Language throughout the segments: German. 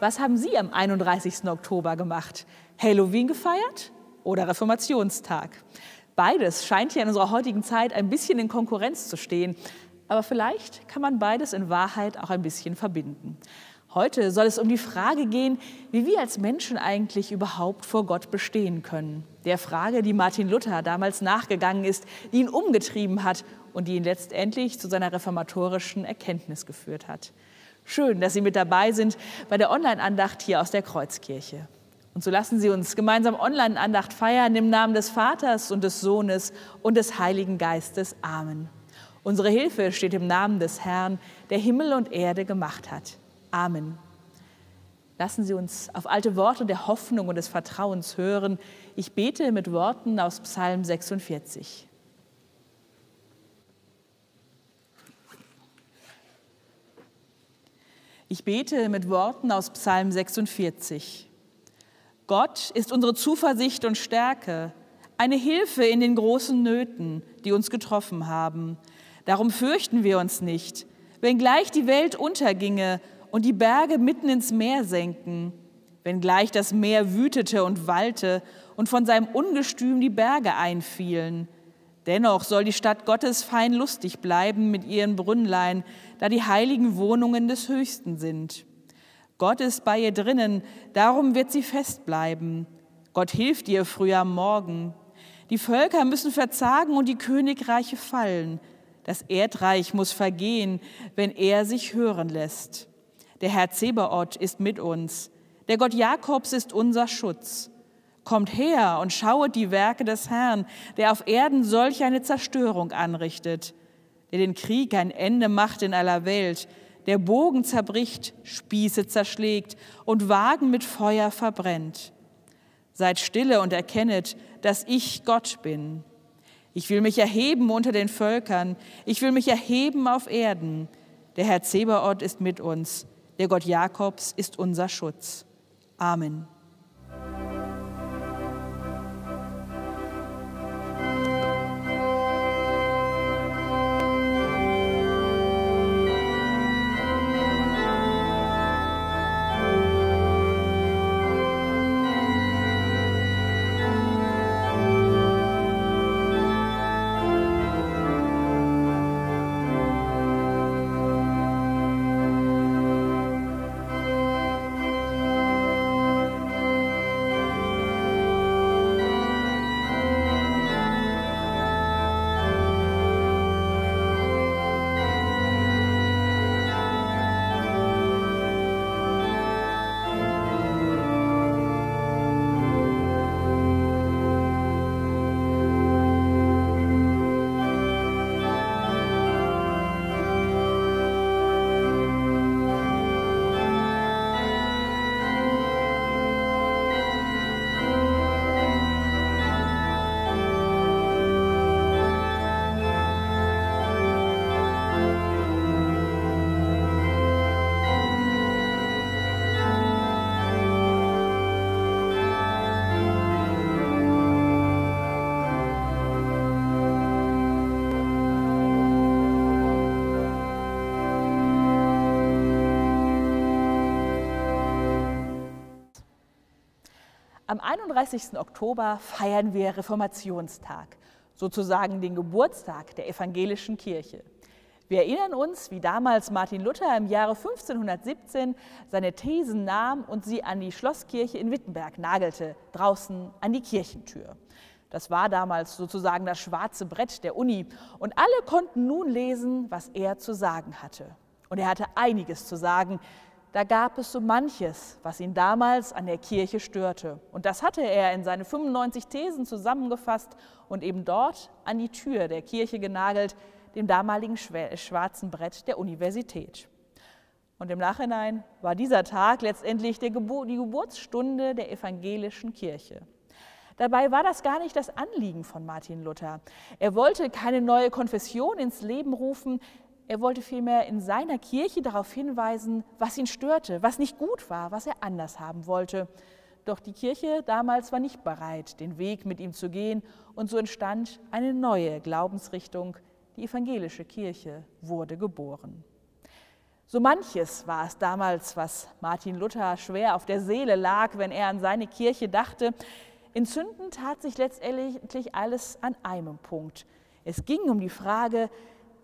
Was haben Sie am 31. Oktober gemacht? Halloween gefeiert oder Reformationstag? Beides scheint ja in unserer heutigen Zeit ein bisschen in Konkurrenz zu stehen. Aber vielleicht kann man beides in Wahrheit auch ein bisschen verbinden. Heute soll es um die Frage gehen, wie wir als Menschen eigentlich überhaupt vor Gott bestehen können. Der Frage, die Martin Luther damals nachgegangen ist, die ihn umgetrieben hat und die ihn letztendlich zu seiner reformatorischen Erkenntnis geführt hat. Schön, dass Sie mit dabei sind bei der Online-Andacht hier aus der Kreuzkirche. Und so lassen Sie uns gemeinsam Online-Andacht feiern im Namen des Vaters und des Sohnes und des Heiligen Geistes. Amen. Unsere Hilfe steht im Namen des Herrn, der Himmel und Erde gemacht hat. Amen. Lassen Sie uns auf alte Worte der Hoffnung und des Vertrauens hören. Ich bete mit Worten aus Psalm 46. Ich bete mit Worten aus Psalm 46. Gott ist unsere Zuversicht und Stärke, eine Hilfe in den großen Nöten, die uns getroffen haben. Darum fürchten wir uns nicht, wenngleich die Welt unterginge und die Berge mitten ins Meer senken, wenngleich das Meer wütete und wallte und von seinem Ungestüm die Berge einfielen. Dennoch soll die Stadt Gottes fein lustig bleiben mit ihren Brünnlein, da die heiligen Wohnungen des Höchsten sind. Gott ist bei ihr drinnen, darum wird sie fest bleiben. Gott hilft ihr früh am Morgen. Die Völker müssen verzagen und die Königreiche fallen. Das Erdreich muss vergehen, wenn er sich hören lässt. Der Herr Zebaoth ist mit uns. Der Gott Jakobs ist unser Schutz. Kommt her und schauet die Werke des Herrn, der auf Erden solch eine Zerstörung anrichtet, der den Krieg ein Ende macht in aller Welt, der Bogen zerbricht, Spieße zerschlägt und Wagen mit Feuer verbrennt. Seid stille und erkennet, dass ich Gott bin. Ich will mich erheben unter den Völkern, ich will mich erheben auf Erden. Der Herr Zebaoth ist mit uns. Der Gott Jakobs ist unser Schutz. Amen. Am 31. Oktober feiern wir Reformationstag, sozusagen den Geburtstag der evangelischen Kirche. Wir erinnern uns, wie damals Martin Luther im Jahre 1517 seine Thesen nahm und sie an die Schlosskirche in Wittenberg nagelte, draußen an die Kirchentür. Das war damals sozusagen das schwarze Brett der Uni und alle konnten nun lesen, was er zu sagen hatte. Und er hatte einiges zu sagen, da gab es so manches, was ihn damals an der Kirche störte. Und das hatte er in seine 95 Thesen zusammengefasst und eben dort an die Tür der Kirche genagelt, dem damaligen schwarzen Brett der Universität. Und im Nachhinein war dieser Tag letztendlich die Geburtsstunde der evangelischen Kirche. Dabei war das gar nicht das Anliegen von Martin Luther. Er wollte keine neue Konfession ins Leben rufen, er wollte vielmehr in seiner Kirche darauf hinweisen, was ihn störte, was nicht gut war, was er anders haben wollte. Doch die Kirche damals war nicht bereit, den Weg mit ihm zu gehen, und so entstand eine neue Glaubensrichtung. Die evangelische Kirche wurde geboren. So manches war es damals, was Martin Luther schwer auf der Seele lag, wenn er an seine Kirche dachte. In Sünden tat sich letztendlich alles an einem Punkt. Es ging um die Frage,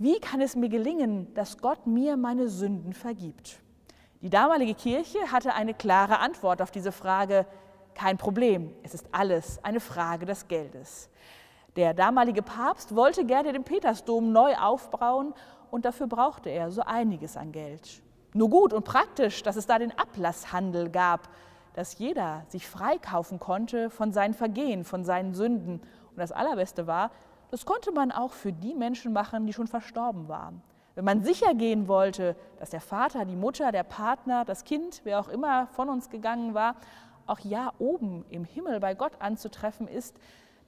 wie kann es mir gelingen, dass Gott mir meine Sünden vergibt? Die damalige Kirche hatte eine klare Antwort auf diese Frage. Kein Problem, es ist alles eine Frage des Geldes. Der damalige Papst wollte gerne den Petersdom neu aufbauen und dafür brauchte er so einiges an Geld. Nur gut und praktisch, dass es da den Ablasshandel gab, dass jeder sich freikaufen konnte von seinen Vergehen, von seinen Sünden. Und das Allerbeste war, das konnte man auch für die Menschen machen, die schon verstorben waren. Wenn man sicher gehen wollte, dass der Vater, die Mutter, der Partner, das Kind, wer auch immer von uns gegangen war, auch ja oben im Himmel bei Gott anzutreffen ist,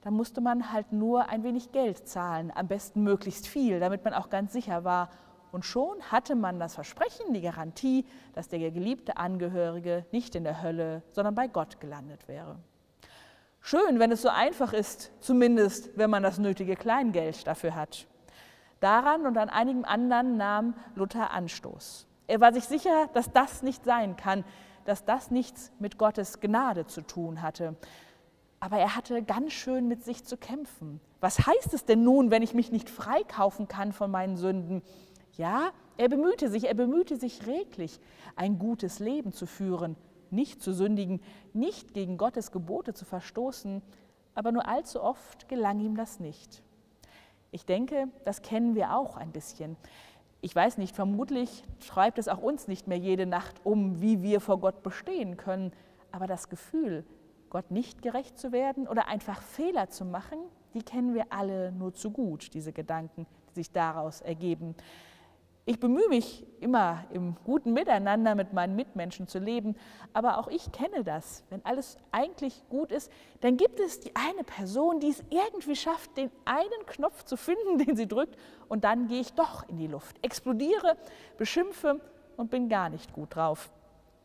da musste man halt nur ein wenig Geld zahlen, am besten möglichst viel, damit man auch ganz sicher war. Und schon hatte man das Versprechen, die Garantie, dass der geliebte Angehörige nicht in der Hölle, sondern bei Gott gelandet wäre. Schön, wenn es so einfach ist, zumindest wenn man das nötige Kleingeld dafür hat. Daran und an einigem anderen nahm Luther Anstoß. Er war sich sicher, dass das nicht sein kann, dass das nichts mit Gottes Gnade zu tun hatte, aber er hatte ganz schön mit sich zu kämpfen. Was heißt es denn nun, wenn ich mich nicht freikaufen kann von meinen Sünden? Ja, er bemühte sich, er bemühte sich reglich, ein gutes Leben zu führen, nicht zu sündigen, nicht gegen Gottes Gebote zu verstoßen, aber nur allzu oft gelang ihm das nicht. Ich denke, das kennen wir auch ein bisschen. Ich weiß nicht, vermutlich schreibt es auch uns nicht mehr jede Nacht um, wie wir vor Gott bestehen können, aber das Gefühl, Gott nicht gerecht zu werden oder einfach Fehler zu machen, die kennen wir alle nur zu gut, diese Gedanken, die sich daraus ergeben. Ich bemühe mich immer im guten Miteinander mit meinen Mitmenschen zu leben, aber auch ich kenne das. Wenn alles eigentlich gut ist, dann gibt es die eine Person, die es irgendwie schafft, den einen Knopf zu finden, den sie drückt, und dann gehe ich doch in die Luft, explodiere, beschimpfe und bin gar nicht gut drauf.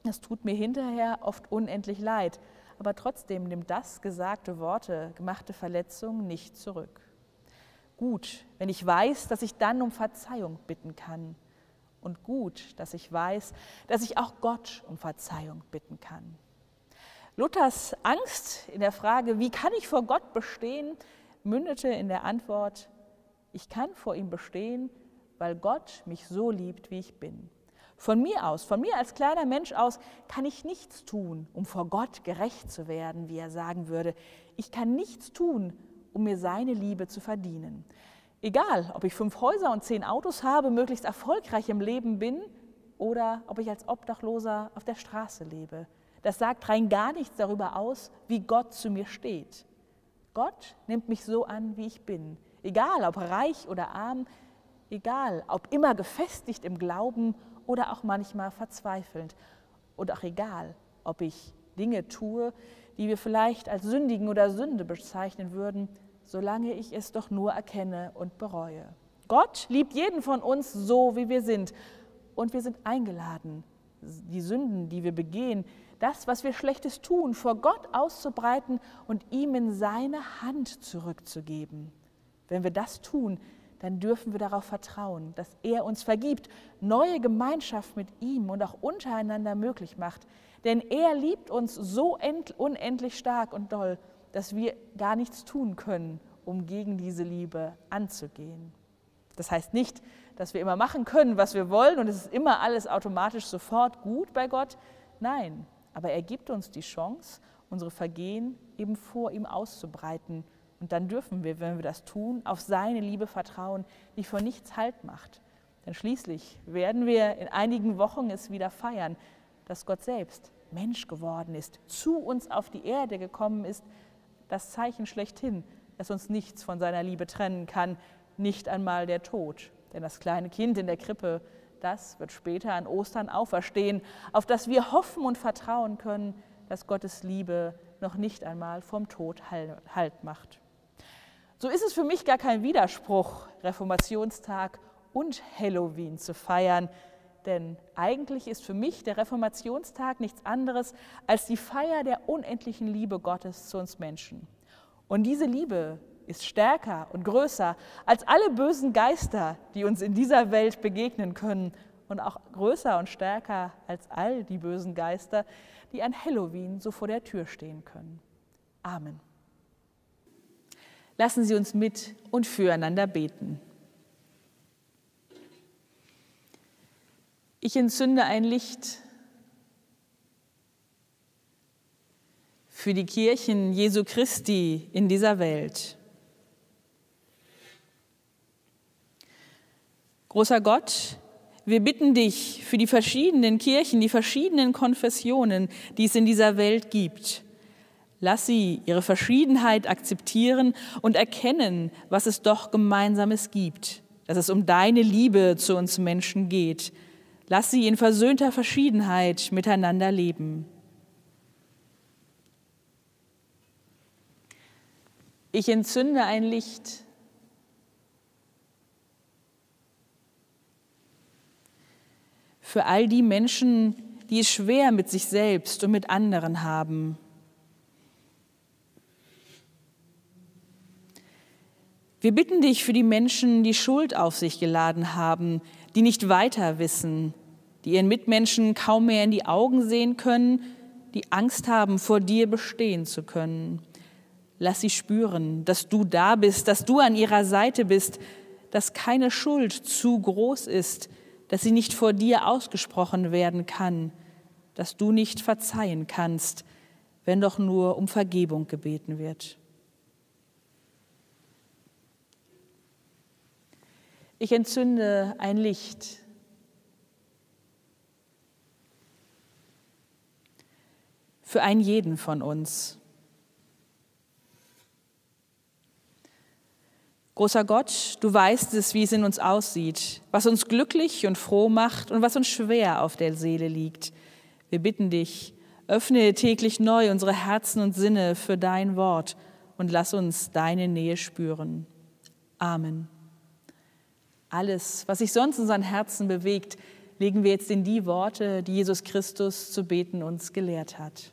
Das tut mir hinterher oft unendlich leid aber trotzdem nimmt das gesagte Worte, gemachte Verletzung nicht zurück. Gut, wenn ich weiß, dass ich dann um Verzeihung bitten kann. Und gut, dass ich weiß, dass ich auch Gott um Verzeihung bitten kann. Luthers Angst in der Frage, wie kann ich vor Gott bestehen, mündete in der Antwort, ich kann vor ihm bestehen, weil Gott mich so liebt, wie ich bin. Von mir aus, von mir als kleiner Mensch aus, kann ich nichts tun, um vor Gott gerecht zu werden, wie er sagen würde. Ich kann nichts tun, um mir seine Liebe zu verdienen. Egal, ob ich fünf Häuser und zehn Autos habe, möglichst erfolgreich im Leben bin oder ob ich als Obdachloser auf der Straße lebe. Das sagt rein gar nichts darüber aus, wie Gott zu mir steht. Gott nimmt mich so an, wie ich bin. Egal, ob reich oder arm, egal, ob immer gefestigt im Glauben oder auch manchmal verzweifelnd. Und auch egal, ob ich Dinge tue, die wir vielleicht als Sündigen oder Sünde bezeichnen würden, solange ich es doch nur erkenne und bereue. Gott liebt jeden von uns so, wie wir sind. Und wir sind eingeladen, die Sünden, die wir begehen, das, was wir Schlechtes tun, vor Gott auszubreiten und ihm in seine Hand zurückzugeben. Wenn wir das tun, dann dürfen wir darauf vertrauen, dass er uns vergibt, neue Gemeinschaft mit ihm und auch untereinander möglich macht. Denn er liebt uns so unendlich stark und doll, dass wir gar nichts tun können, um gegen diese Liebe anzugehen. Das heißt nicht, dass wir immer machen können, was wir wollen und es ist immer alles automatisch sofort gut bei Gott. Nein, aber er gibt uns die Chance, unsere Vergehen eben vor ihm auszubreiten und dann dürfen wir, wenn wir das tun, auf seine Liebe vertrauen, die vor nichts Halt macht. Denn schließlich werden wir in einigen Wochen es wieder feiern, dass Gott selbst Mensch geworden ist, zu uns auf die Erde gekommen ist, das Zeichen schlechthin, dass uns nichts von seiner Liebe trennen kann, nicht einmal der Tod. Denn das kleine Kind in der Krippe, das wird später an Ostern auferstehen, auf das wir hoffen und vertrauen können, dass Gottes Liebe noch nicht einmal vom Tod Halt macht. So ist es für mich gar kein Widerspruch, Reformationstag und Halloween zu feiern, denn eigentlich ist für mich der Reformationstag nichts anderes als die Feier der unendlichen Liebe Gottes zu uns Menschen. Und diese Liebe ist stärker und größer als alle bösen Geister, die uns in dieser Welt begegnen können und auch größer und stärker als all die bösen Geister, die an Halloween so vor der Tür stehen können. Amen. Lassen Sie uns mit und füreinander beten. Ich entzünde ein Licht für die Kirchen Jesu Christi in dieser Welt. Großer Gott, wir bitten dich für die verschiedenen Kirchen, die verschiedenen Konfessionen, die es in dieser Welt gibt. Lass sie ihre Verschiedenheit akzeptieren und erkennen, was es doch Gemeinsames gibt, dass es um deine Liebe zu uns Menschen geht. Lass sie in versöhnter Verschiedenheit miteinander leben. Ich entzünde ein Licht. Für all die Menschen, die es schwer mit sich selbst und mit anderen haben. Wir bitten dich für die Menschen, die Schuld auf sich geladen haben, die nicht weiter wissen, die ihren Mitmenschen kaum mehr in die Augen sehen können, die Angst haben, vor dir bestehen zu können. Lass sie spüren, dass du da bist, dass du an ihrer Seite bist, dass keine Schuld zu groß ist, dass sie nicht vor dir ausgesprochen werden kann, dass du nicht verzeihen kannst, wenn doch nur um Vergebung gebeten wird. Ich entzünde ein Licht. Für einen jeden von uns. Großer Gott, du weißt es, wie es in uns aussieht, was uns glücklich und froh macht und was uns schwer auf der Seele liegt. Wir bitten dich, öffne täglich neu unsere Herzen und Sinne für dein Wort und lass uns deine Nähe spüren. Amen. Alles, was sich sonst in unseren Herzen bewegt, legen wir jetzt in die Worte, die Jesus Christus zu beten uns gelehrt hat.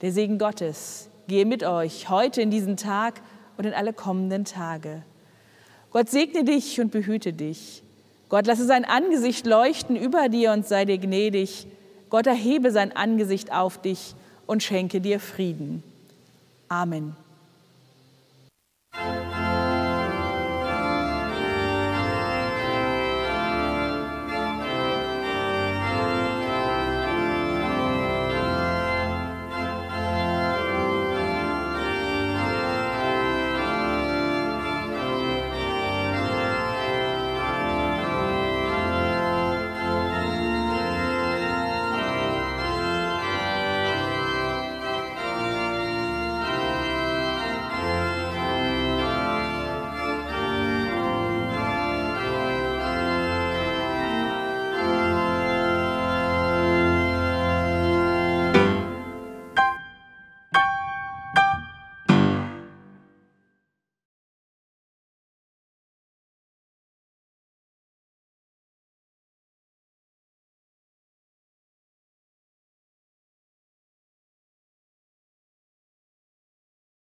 Der Segen Gottes gehe mit euch heute in diesen Tag und in alle kommenden Tage. Gott segne dich und behüte dich. Gott lasse sein Angesicht leuchten über dir und sei dir gnädig. Gott erhebe sein Angesicht auf dich und schenke dir Frieden. Amen.